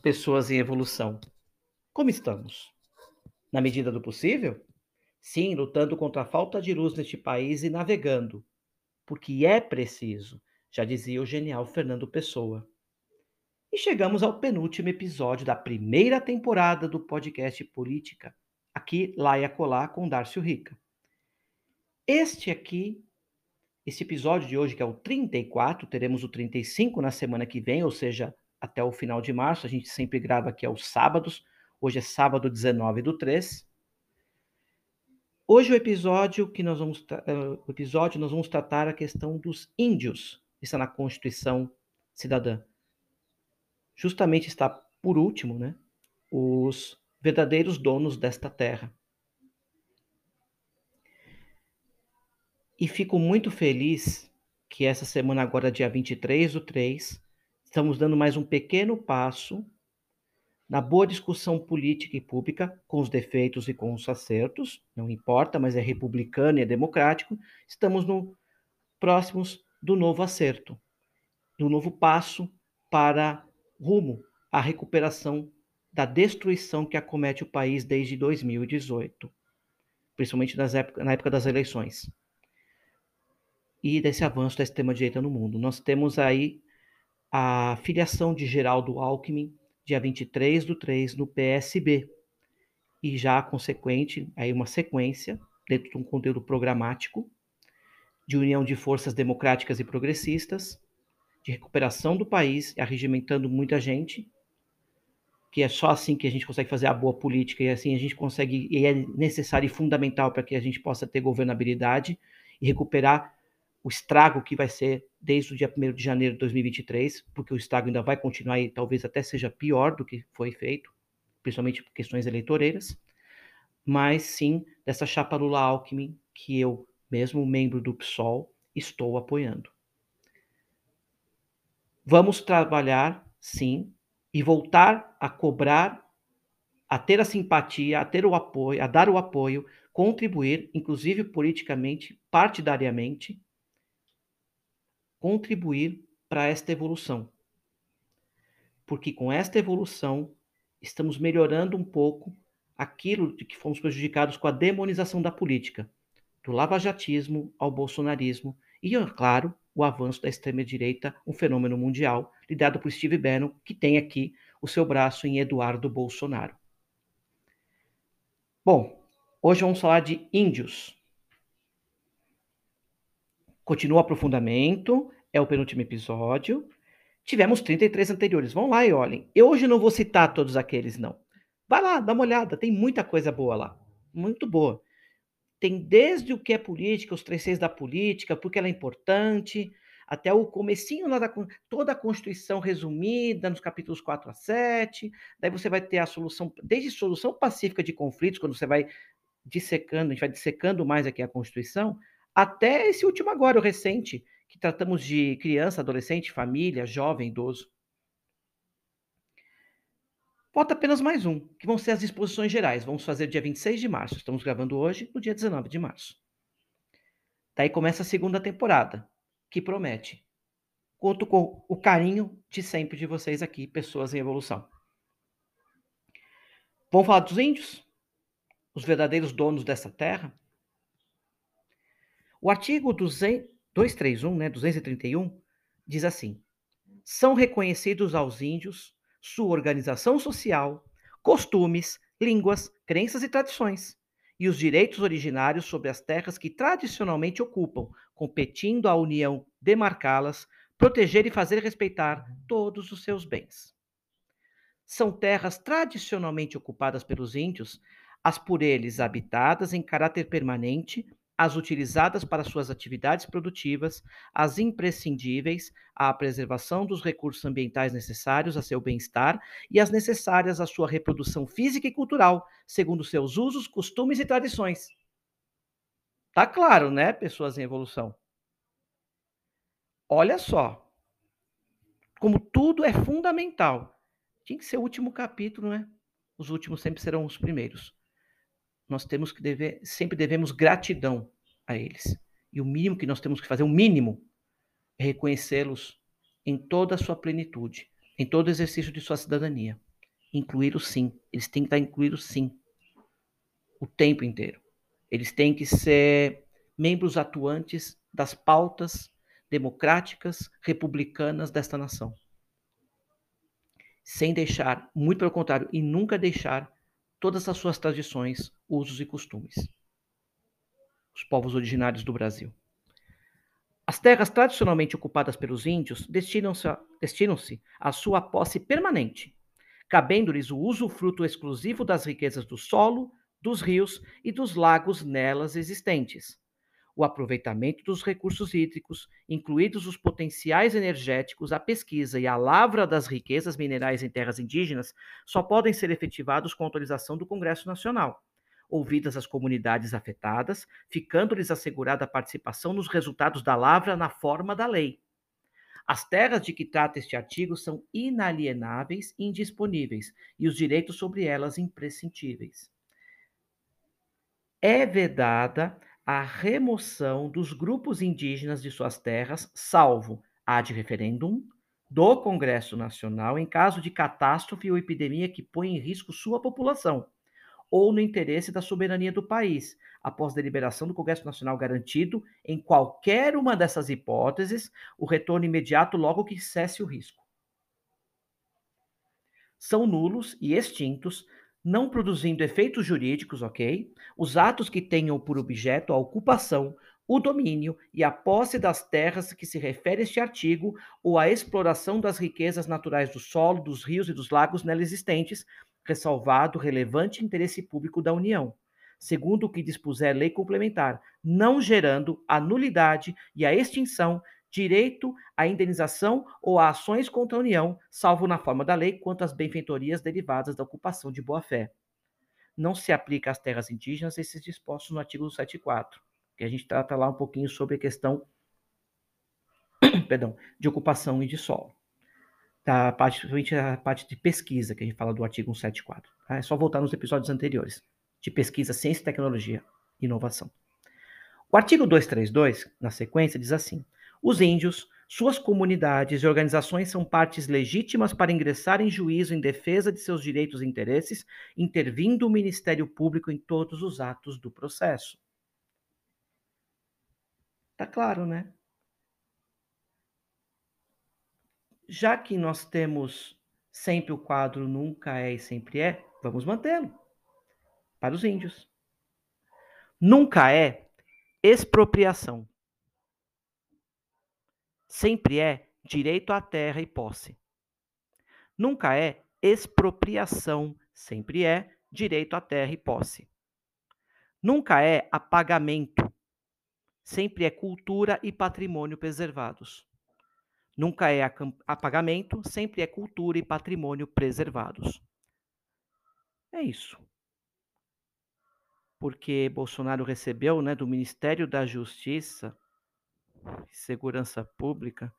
pessoas em evolução. Como estamos? Na medida do possível? Sim, lutando contra a falta de luz neste país e navegando, porque é preciso, já dizia o genial Fernando Pessoa. E chegamos ao penúltimo episódio da primeira temporada do podcast Política, aqui, lá e acolá, com Darcio Rica. Este aqui, esse episódio de hoje, que é o 34, teremos o 35 na semana que vem, ou seja, até o final de março. A gente sempre grava aqui aos sábados. Hoje é sábado 19 do 3. Hoje o episódio que nós vamos uh, o episódio nós vamos tratar a questão dos índios. Está na Constituição Cidadã. Justamente está por último, né? Os verdadeiros donos desta terra. E fico muito feliz que essa semana, agora, dia 23 do 3, Estamos dando mais um pequeno passo na boa discussão política e pública, com os defeitos e com os acertos, não importa, mas é republicano e é democrático. Estamos no próximos do novo acerto, do novo passo para rumo à recuperação da destruição que acomete o país desde 2018, principalmente época, na época das eleições. E desse avanço da extrema-direita no mundo. Nós temos aí a filiação de Geraldo Alckmin, dia 23 do 3, no PSB. E já consequente, aí uma sequência, dentro de um conteúdo programático, de união de forças democráticas e progressistas, de recuperação do país, arregimentando muita gente, que é só assim que a gente consegue fazer a boa política, e assim a gente consegue, e é necessário e fundamental para que a gente possa ter governabilidade e recuperar o estrago que vai ser desde o dia 1 de janeiro de 2023, porque o estrago ainda vai continuar e talvez até seja pior do que foi feito, principalmente por questões eleitoreiras, mas sim dessa chapa Lula-Alckmin que eu, mesmo membro do PSOL, estou apoiando. Vamos trabalhar, sim, e voltar a cobrar, a ter a simpatia, a ter o apoio, a dar o apoio, contribuir, inclusive politicamente, partidariamente, contribuir para esta evolução. Porque com esta evolução, estamos melhorando um pouco aquilo de que fomos prejudicados com a demonização da política, do lavajatismo ao bolsonarismo e, é claro, o avanço da extrema-direita, um fenômeno mundial, liderado por Steve Bannon, que tem aqui o seu braço em Eduardo Bolsonaro. Bom, hoje vamos falar de índios. Continua o aprofundamento, é o penúltimo episódio. Tivemos 33 anteriores. Vão lá e olhem. Eu hoje não vou citar todos aqueles, não. Vai lá, dá uma olhada. Tem muita coisa boa lá. Muito boa. Tem desde o que é política, os três seis da política, porque ela é importante, até o comecinho lá da toda a Constituição resumida nos capítulos 4 a 7. Daí você vai ter a solução, desde solução pacífica de conflitos, quando você vai dissecando, a gente vai dissecando mais aqui a Constituição, até esse último agora, o recente, que tratamos de criança, adolescente, família, jovem, idoso. Falta apenas mais um, que vão ser as disposições gerais. Vamos fazer dia 26 de março. Estamos gravando hoje, no dia 19 de março. Daí começa a segunda temporada, que promete. Conto com o carinho de sempre de vocês aqui, pessoas em evolução. Vamos falar dos índios? Os verdadeiros donos dessa terra? O artigo 231, né, 231, diz assim: são reconhecidos aos índios sua organização social, costumes, línguas, crenças e tradições, e os direitos originários sobre as terras que tradicionalmente ocupam, competindo à União demarcá-las, proteger e fazer respeitar todos os seus bens. São terras tradicionalmente ocupadas pelos índios, as por eles habitadas em caráter permanente, as utilizadas para suas atividades produtivas, as imprescindíveis à preservação dos recursos ambientais necessários a seu bem-estar e as necessárias à sua reprodução física e cultural, segundo seus usos, costumes e tradições. Tá claro, né, pessoas em evolução? Olha só. Como tudo é fundamental. Tinha que ser o último capítulo, né? Os últimos sempre serão os primeiros nós temos que dever, sempre devemos gratidão a eles. E o mínimo que nós temos que fazer, o mínimo, é reconhecê-los em toda a sua plenitude, em todo o exercício de sua cidadania. Incluí-los sim, eles têm que estar incluídos sim, o tempo inteiro. Eles têm que ser membros atuantes das pautas democráticas, republicanas desta nação. Sem deixar, muito pelo contrário, e nunca deixar todas as suas tradições, usos e costumes. Os povos originários do Brasil. As terras tradicionalmente ocupadas pelos índios destinam-se destinam à sua posse permanente, cabendo-lhes o uso fruto exclusivo das riquezas do solo, dos rios e dos lagos nelas existentes, o aproveitamento dos recursos hídricos, incluídos os potenciais energéticos, a pesquisa e a lavra das riquezas minerais em terras indígenas, só podem ser efetivados com autorização do Congresso Nacional. Ouvidas as comunidades afetadas, ficando-lhes assegurada a participação nos resultados da lavra na forma da lei. As terras de que trata este artigo são inalienáveis e indisponíveis, e os direitos sobre elas imprescindíveis. É vedada a remoção dos grupos indígenas de suas terras, salvo ad referendum do Congresso Nacional em caso de catástrofe ou epidemia que põe em risco sua população, ou no interesse da soberania do país, após deliberação do Congresso Nacional garantido, em qualquer uma dessas hipóteses, o retorno imediato logo que cesse o risco. São nulos e extintos não produzindo efeitos jurídicos, ok? Os atos que tenham por objeto a ocupação, o domínio e a posse das terras que se refere este artigo ou a exploração das riquezas naturais do solo, dos rios e dos lagos nela existentes, ressalvado o relevante interesse público da União, segundo o que dispuser lei complementar, não gerando a nulidade e a extinção direito à indenização ou a ações contra a União, salvo na forma da lei, quanto às benfeitorias derivadas da ocupação de boa-fé. Não se aplica às terras indígenas esses dispostos no artigo 74, que a gente trata lá um pouquinho sobre a questão perdão, de ocupação e de solo. Tá, parte, a parte de pesquisa, que a gente fala do artigo 174. Tá? É só voltar nos episódios anteriores, de pesquisa, ciência, tecnologia e inovação. O artigo 232, na sequência, diz assim: os índios, suas comunidades e organizações são partes legítimas para ingressar em juízo em defesa de seus direitos e interesses, intervindo o Ministério Público em todos os atos do processo. Tá claro, né? Já que nós temos sempre o quadro nunca é e sempre é, vamos mantê-lo para os índios. Nunca é expropriação sempre é direito à terra e posse. Nunca é expropriação, sempre é direito à terra e posse. Nunca é apagamento, sempre é cultura e patrimônio preservados. Nunca é apagamento, sempre é cultura e patrimônio preservados. É isso. Porque Bolsonaro recebeu né, do Ministério da Justiça segurança pública,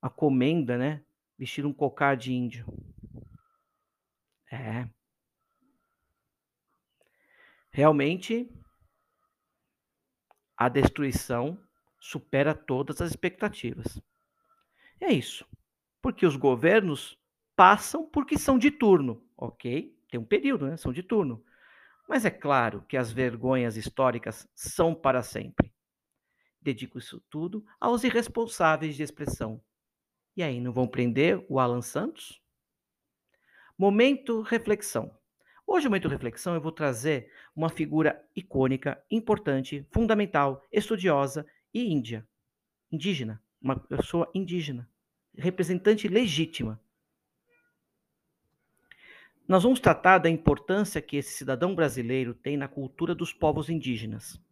a comenda, né? Vestir um cocar de índio. É. Realmente, a destruição supera todas as expectativas. É isso. Porque os governos passam porque são de turno, ok? Tem um período, né? São de turno. Mas é claro que as vergonhas históricas são para sempre. Dedico isso tudo aos irresponsáveis de expressão. E aí, não vão prender o Alan Santos? Momento reflexão. Hoje, momento reflexão, eu vou trazer uma figura icônica, importante, fundamental, estudiosa e índia, indígena, uma pessoa indígena, representante legítima. Nós vamos tratar da importância que esse cidadão brasileiro tem na cultura dos povos indígenas,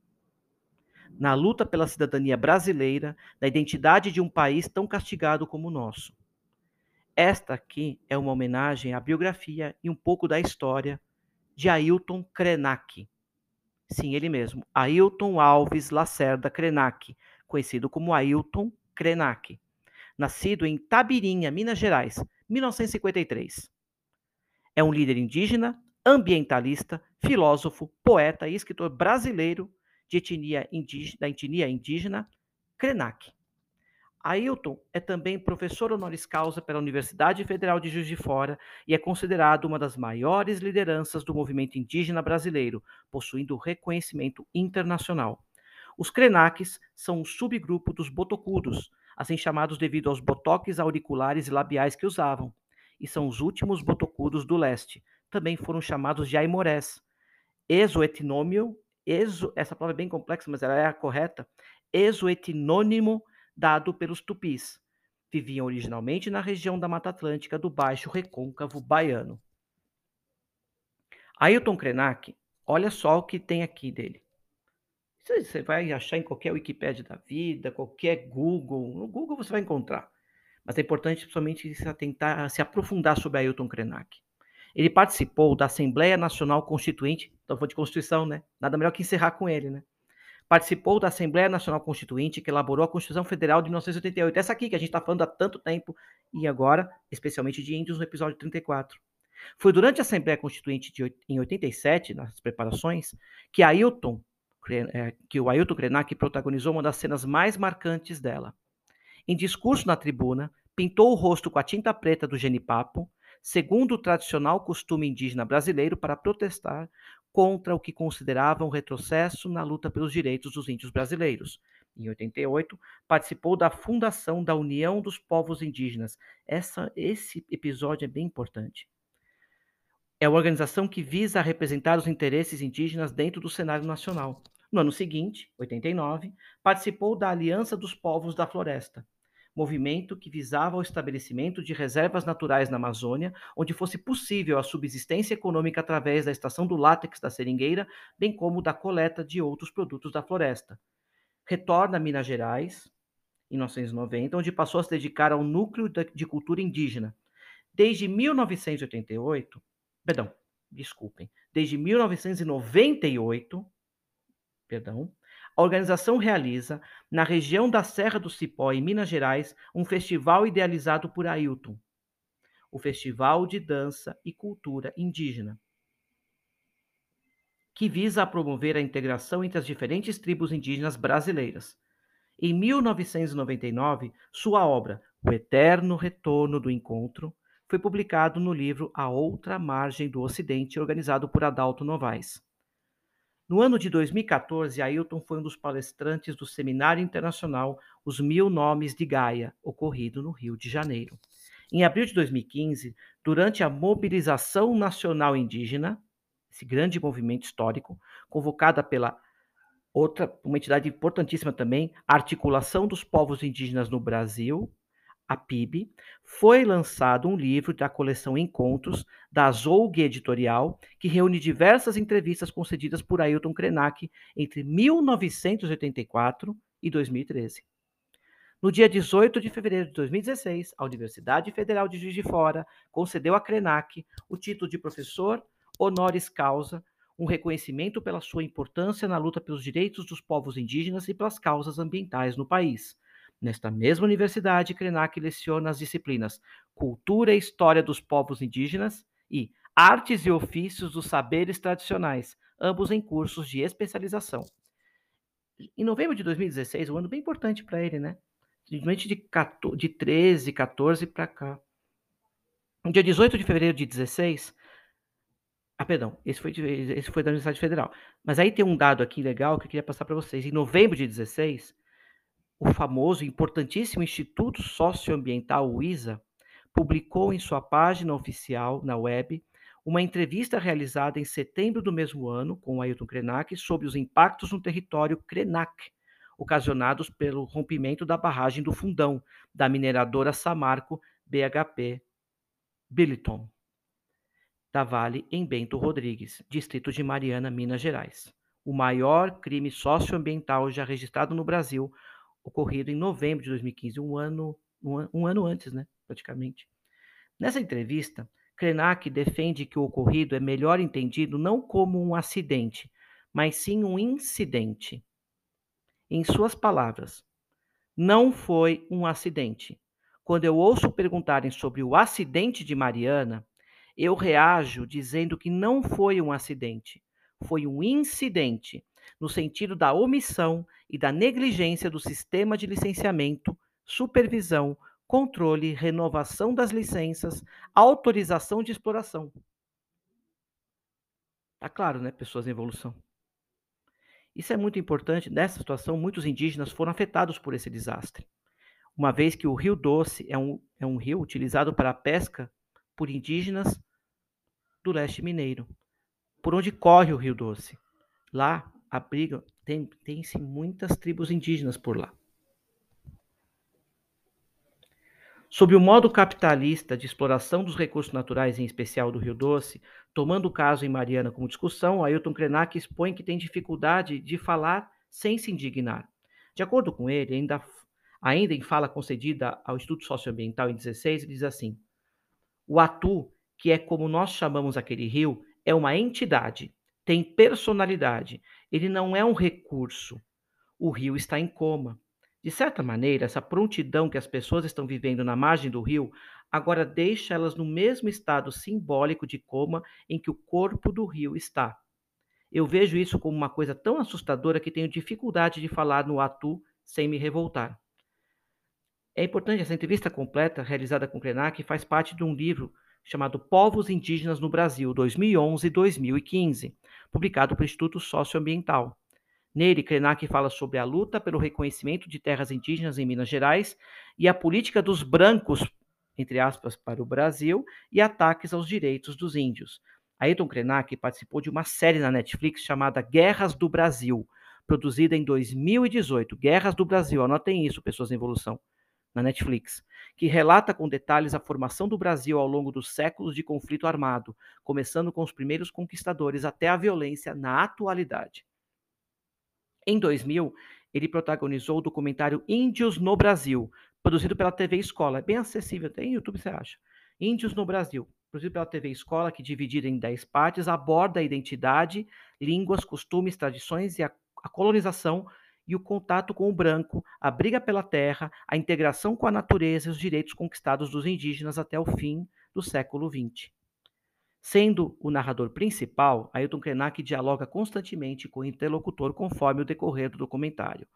na luta pela cidadania brasileira, na identidade de um país tão castigado como o nosso. Esta aqui é uma homenagem à biografia e um pouco da história de Ailton Krenak. Sim, ele mesmo, Ailton Alves Lacerda Krenak, conhecido como Ailton Krenak. Nascido em Tabirinha, Minas Gerais, 1953. É um líder indígena, ambientalista, filósofo, poeta e escritor brasileiro de etnia indígena, da etnia indígena Krenak. Ailton é também professor honoris causa pela Universidade Federal de Juiz de Fora e é considerado uma das maiores lideranças do movimento indígena brasileiro, possuindo reconhecimento internacional. Os Krenaks são um subgrupo dos botocudos, assim chamados devido aos botoques auriculares e labiais que usavam, e são os últimos botocudos do leste. Também foram chamados de aimorés. Exoetnômio, exo, essa palavra é bem complexa, mas ela é a correta, exoetnônimo dado pelos tupis. Viviam originalmente na região da Mata Atlântica do Baixo Recôncavo Baiano. Ailton Krenak, olha só o que tem aqui dele. Você vai achar em qualquer Wikipédia da vida, qualquer Google. No Google você vai encontrar. Mas é importante principalmente se atentar, se aprofundar sobre Ailton Krenak. Ele participou da Assembleia Nacional Constituinte, então foi de Constituição, né? Nada melhor que encerrar com ele, né? Participou da Assembleia Nacional Constituinte, que elaborou a Constituição Federal de 1988. Essa aqui que a gente está falando há tanto tempo, e agora, especialmente de índios, no episódio 34. Foi durante a Assembleia Constituinte de, em 87, nas preparações, que Ailton, é, que o Ailton Krenak protagonizou uma das cenas mais marcantes dela. Em discurso na tribuna, pintou o rosto com a tinta preta do genipapo, segundo o tradicional costume indígena brasileiro, para protestar contra o que considerava um retrocesso na luta pelos direitos dos índios brasileiros. Em 88, participou da fundação da União dos Povos Indígenas. Essa, esse episódio é bem importante. É uma organização que visa representar os interesses indígenas dentro do cenário nacional. No ano seguinte, 89, participou da Aliança dos Povos da Floresta, movimento que visava o estabelecimento de reservas naturais na Amazônia, onde fosse possível a subsistência econômica através da extração do látex da seringueira, bem como da coleta de outros produtos da floresta. Retorna a Minas Gerais, em 1990, onde passou a se dedicar ao núcleo de cultura indígena. Desde 1988, perdão, desculpem, desde 1998, perdão, a organização realiza, na região da Serra do Cipó, em Minas Gerais, um festival idealizado por Ailton, o Festival de Dança e Cultura Indígena, que visa promover a integração entre as diferentes tribos indígenas brasileiras. Em 1999, sua obra, O Eterno Retorno do Encontro, foi publicado no livro A Outra Margem do Ocidente, organizado por Adalto Novaes. No ano de 2014, Ailton foi um dos palestrantes do Seminário Internacional Os Mil Nomes de Gaia, ocorrido no Rio de Janeiro. Em abril de 2015, durante a Mobilização Nacional Indígena, esse grande movimento histórico, convocada pela outra, uma entidade importantíssima também, Articulação dos Povos Indígenas no Brasil, a PIB, foi lançado um livro da coleção Encontros, da Zolg Editorial, que reúne diversas entrevistas concedidas por Ailton Krenak entre 1984 e 2013. No dia 18 de fevereiro de 2016, a Universidade Federal de Juiz de Fora concedeu a Krenak o título de professor honoris causa, um reconhecimento pela sua importância na luta pelos direitos dos povos indígenas e pelas causas ambientais no país Nesta mesma universidade, Krenak leciona as disciplinas Cultura e História dos Povos Indígenas e Artes e Ofícios dos Saberes Tradicionais, ambos em cursos de especialização. Em novembro de 2016, um ano bem importante para ele, né? Simplesmente de, 14, de 13, 14 para cá. No dia 18 de fevereiro de 16, ah, perdão, esse foi, esse foi da Universidade Federal. Mas aí tem um dado aqui legal que eu queria passar para vocês. Em novembro de 16, o famoso e importantíssimo Instituto Socioambiental, o ISA, publicou em sua página oficial na web uma entrevista realizada em setembro do mesmo ano com Ailton Krenak sobre os impactos no território Krenak, ocasionados pelo rompimento da barragem do Fundão, da mineradora Samarco BHP Billiton, da Vale, em Bento Rodrigues, distrito de Mariana, Minas Gerais. O maior crime socioambiental já registrado no Brasil, ocorrido em novembro de 2015, um ano, um, um ano antes, né, praticamente. Nessa entrevista, Krenak defende que o ocorrido é melhor entendido não como um acidente, mas sim um incidente. Em suas palavras, não foi um acidente. Quando eu ouço perguntarem sobre o acidente de Mariana, eu reajo dizendo que não foi um acidente, foi um incidente, no sentido da omissão e da negligência do sistema de licenciamento, supervisão, controle, renovação das licenças, autorização de exploração. Tá claro, né? Pessoas em evolução. Isso é muito importante. Nessa situação, muitos indígenas foram afetados por esse desastre, uma vez que o Rio Doce é um, é um rio utilizado para a pesca por indígenas do leste mineiro, por onde corre o Rio Doce. Lá abriga, tem, tem-se muitas tribos indígenas por lá. Sob o modo capitalista de exploração dos recursos naturais, em especial do Rio Doce, tomando o caso em Mariana como discussão, Ailton Krenak expõe que tem dificuldade de falar sem se indignar. De acordo com ele, ainda, ainda em fala concedida ao Instituto Socioambiental em 16, ele diz assim: o Atu, que é como nós chamamos aquele rio, é uma entidade, tem personalidade, ele não é um recurso. O rio está em coma. De certa maneira, essa prontidão que as pessoas estão vivendo na margem do rio agora deixa elas no mesmo estado simbólico de coma em que o corpo do rio está. Eu vejo isso como uma coisa tão assustadora que tenho dificuldade de falar no atu sem me revoltar. É importante essa entrevista completa, realizada com Krenak, faz parte de um livro chamado Povos Indígenas no Brasil, 2011 e 2015, publicado pelo Instituto Socioambiental. Nele, Krenak fala sobre a luta pelo reconhecimento de terras indígenas em Minas Gerais e a política dos brancos, entre aspas, para o Brasil e ataques aos direitos dos índios. Ayrton Krenak participou de uma série na Netflix chamada Guerras do Brasil, produzida em 2018. Guerras do Brasil, anotem isso, pessoas em evolução, na Netflix, que relata com detalhes a formação do Brasil ao longo dos séculos de conflito armado, começando com os primeiros conquistadores até a violência na atualidade. Em 2000, ele protagonizou o documentário Índios no Brasil, produzido pela TV Escola. É bem acessível, tem YouTube, você acha? Índios no Brasil, produzido pela TV Escola, que dividida em 10 partes, aborda a identidade, línguas, costumes, tradições e a, a colonização e o contato com o branco, a briga pela terra, a integração com a natureza e os direitos conquistados dos indígenas até o fim do século XX. Sendo o narrador principal, Ailton Krenak dialoga constantemente com o interlocutor conforme o decorrer do documentário.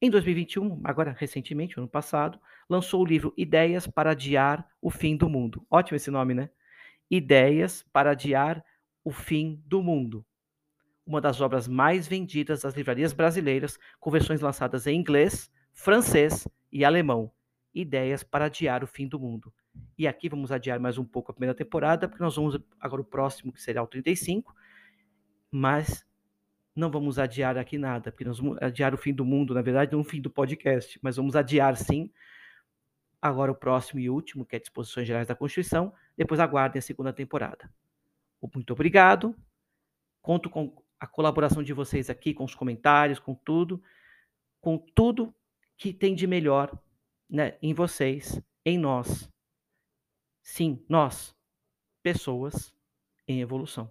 Em 2021, agora recentemente, ano passado, lançou o livro Ideias para Adiar o Fim do Mundo. Ótimo esse nome, né? Ideias para Adiar o Fim do Mundo. Uma das obras mais vendidas das livrarias brasileiras, com versões lançadas em inglês, francês e alemão. Ideias para Adiar o Fim do Mundo. E aqui vamos adiar mais um pouco a primeira temporada, porque nós vamos agora o próximo, que será o 35, mas não vamos adiar aqui nada, porque nós vamos adiar o fim do mundo, na verdade, não o fim do podcast, mas vamos adiar sim agora o próximo e último, que é Disposições Gerais da Constituição, depois aguardem a segunda temporada. Muito obrigado. Conto com a colaboração de vocês aqui, com os comentários, com tudo, com tudo que tem de melhor né, em vocês, em nós, Sim, nós, pessoas em evolução.